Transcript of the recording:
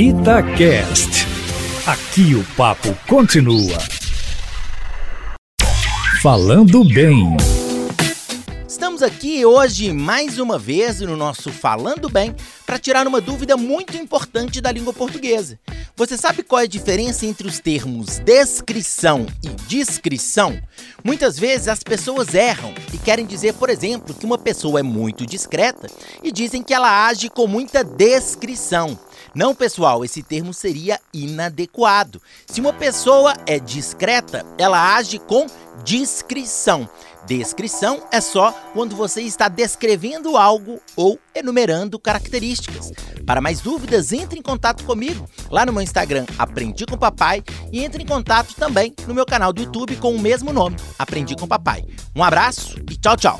Itacast. Aqui o papo continua. Falando bem. Estamos aqui hoje mais uma vez no nosso Falando Bem para tirar uma dúvida muito importante da língua portuguesa. Você sabe qual é a diferença entre os termos descrição e discrição? Muitas vezes as pessoas erram e querem dizer, por exemplo, que uma pessoa é muito discreta e dizem que ela age com muita descrição. Não, pessoal, esse termo seria inadequado. Se uma pessoa é discreta, ela age com discrição. Descrição é só quando você está descrevendo algo ou enumerando características. Para mais dúvidas, entre em contato comigo lá no meu Instagram Aprendi com Papai e entre em contato também no meu canal do YouTube com o mesmo nome, Aprendi com Papai. Um abraço e tchau, tchau.